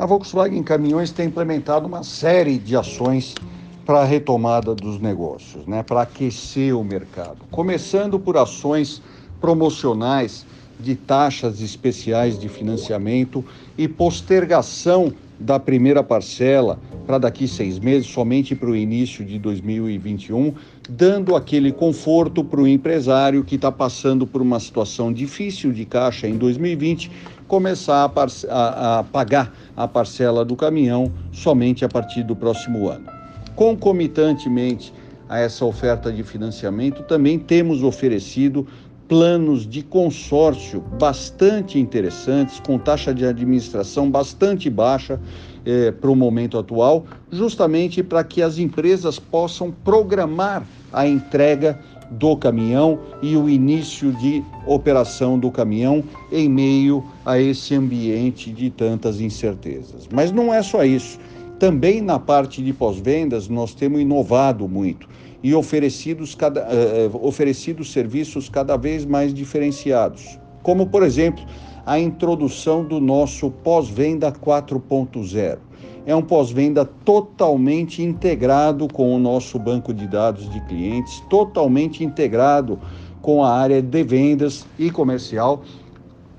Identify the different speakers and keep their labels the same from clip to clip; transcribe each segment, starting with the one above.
Speaker 1: A Volkswagen Caminhões tem implementado uma série de ações para a retomada dos negócios, né, para aquecer o mercado. Começando por ações promocionais de taxas especiais de financiamento e postergação da primeira parcela para daqui seis meses, somente para o início de 2021, dando aquele conforto para o empresário que está passando por uma situação difícil de caixa em 2020, começar a, a, a pagar a parcela do caminhão somente a partir do próximo ano. Concomitantemente a essa oferta de financiamento, também temos oferecido planos de consórcio bastante interessantes, com taxa de administração bastante baixa eh, para o momento atual, justamente para que as empresas possam programar a entrega do caminhão e o início de operação do caminhão em meio a esse ambiente de tantas incertezas. Mas não é só isso. Também na parte de pós-vendas nós temos inovado muito e oferecidos, cada, uh, oferecidos serviços cada vez mais diferenciados, como, por exemplo, a introdução do nosso pós-venda 4.0. É um pós-venda totalmente integrado com o nosso banco de dados de clientes, totalmente integrado com a área de vendas e comercial,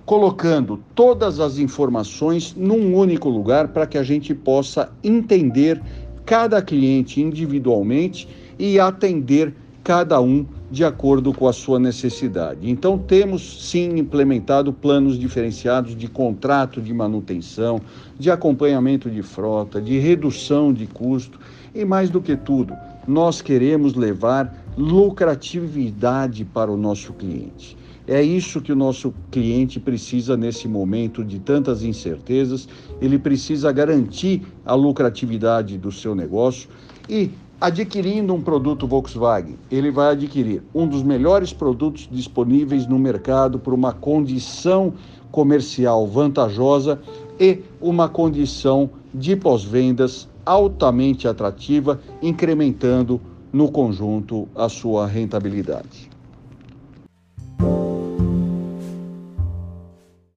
Speaker 1: colocando todas as informações num único lugar para que a gente possa entender cada cliente individualmente e atender cada um de acordo com a sua necessidade. Então, temos sim implementado planos diferenciados de contrato de manutenção, de acompanhamento de frota, de redução de custo e, mais do que tudo, nós queremos levar lucratividade para o nosso cliente. É isso que o nosso cliente precisa nesse momento de tantas incertezas. Ele precisa garantir a lucratividade do seu negócio e Adquirindo um produto Volkswagen, ele vai adquirir um dos melhores produtos disponíveis no mercado por uma condição comercial vantajosa e uma condição de pós-vendas altamente atrativa, incrementando no conjunto a sua rentabilidade.